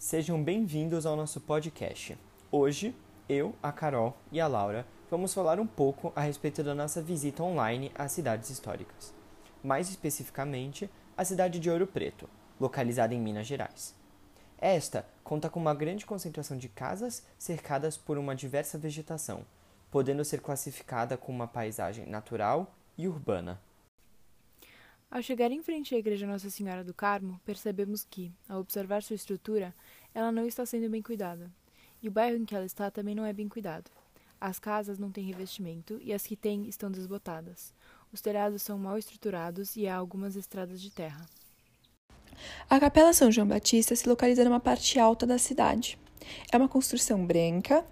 Sejam bem-vindos ao nosso podcast. Hoje, eu, a Carol e a Laura vamos falar um pouco a respeito da nossa visita online às cidades históricas. Mais especificamente, a cidade de Ouro Preto, localizada em Minas Gerais. Esta conta com uma grande concentração de casas cercadas por uma diversa vegetação, podendo ser classificada como uma paisagem natural e urbana. Ao chegar em frente à igreja Nossa Senhora do Carmo, percebemos que, ao observar sua estrutura, ela não está sendo bem cuidada. E o bairro em que ela está também não é bem cuidado. As casas não têm revestimento e as que têm estão desbotadas. Os telhados são mal estruturados e há algumas estradas de terra. A Capela São João Batista se localiza numa parte alta da cidade. É uma construção branca,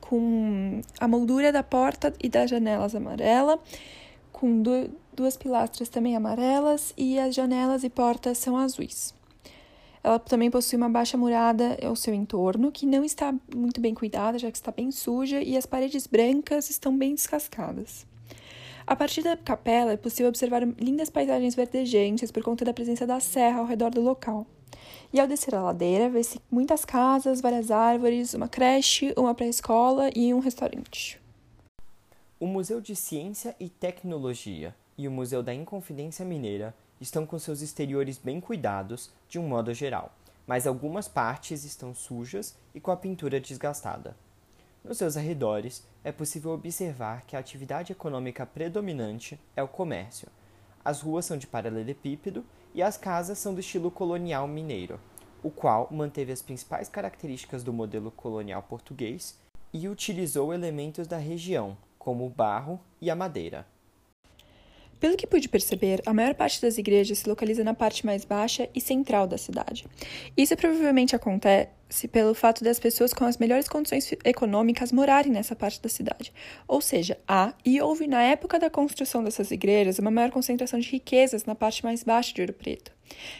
com a moldura da porta e das janelas amarela, com duas pilastras também amarelas e as janelas e portas são azuis. Ela também possui uma baixa murada ao seu entorno, que não está muito bem cuidada, já que está bem suja, e as paredes brancas estão bem descascadas. A partir da capela é possível observar lindas paisagens verdejantes por conta da presença da serra ao redor do local. E ao descer a ladeira, vê-se muitas casas, várias árvores, uma creche, uma pré-escola e um restaurante. O Museu de Ciência e Tecnologia e o Museu da Inconfidência Mineira estão com seus exteriores bem cuidados, de um modo geral, mas algumas partes estão sujas e com a pintura desgastada. Nos seus arredores, é possível observar que a atividade econômica predominante é o comércio. As ruas são de paralelepípedo e as casas são do estilo colonial mineiro, o qual manteve as principais características do modelo colonial português e utilizou elementos da região, como o barro e a madeira. Pelo que pude perceber, a maior parte das igrejas se localiza na parte mais baixa e central da cidade. Isso provavelmente acontece pelo fato das pessoas com as melhores condições econômicas morarem nessa parte da cidade. Ou seja, há e houve na época da construção dessas igrejas uma maior concentração de riquezas na parte mais baixa de Ouro Preto.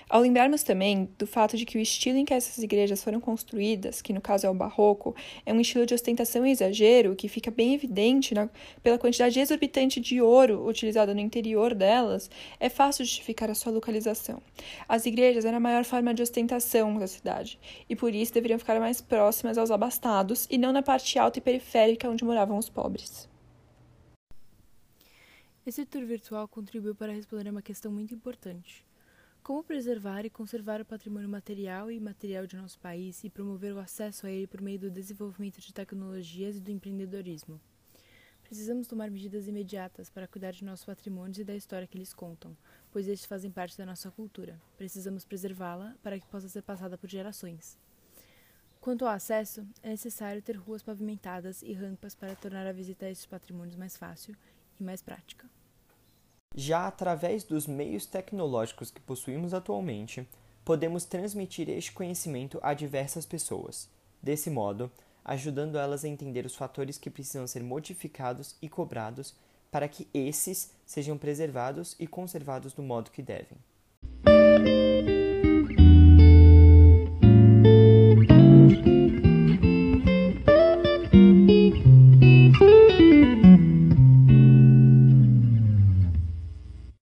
Ao lembrarmos também do fato de que o estilo em que essas igrejas foram construídas, que no caso é o barroco, é um estilo de ostentação e exagero que fica bem evidente na, pela quantidade exorbitante de ouro utilizada no interior delas, é fácil justificar a sua localização. As igrejas eram a maior forma de ostentação da cidade, e por isso deveriam ficar mais próximas aos abastados e não na parte alta e periférica onde moravam os pobres. Esse tour virtual contribuiu para responder uma questão muito importante como preservar e conservar o patrimônio material e imaterial de nosso país e promover o acesso a ele por meio do desenvolvimento de tecnologias e do empreendedorismo? Precisamos tomar medidas imediatas para cuidar de nossos patrimônios e da história que eles contam, pois estes fazem parte da nossa cultura. Precisamos preservá-la para que possa ser passada por gerações. Quanto ao acesso, é necessário ter ruas pavimentadas e rampas para tornar a visita a estes patrimônios mais fácil e mais prática. Já através dos meios tecnológicos que possuímos atualmente, podemos transmitir este conhecimento a diversas pessoas, desse modo, ajudando elas a entender os fatores que precisam ser modificados e cobrados para que esses sejam preservados e conservados do modo que devem.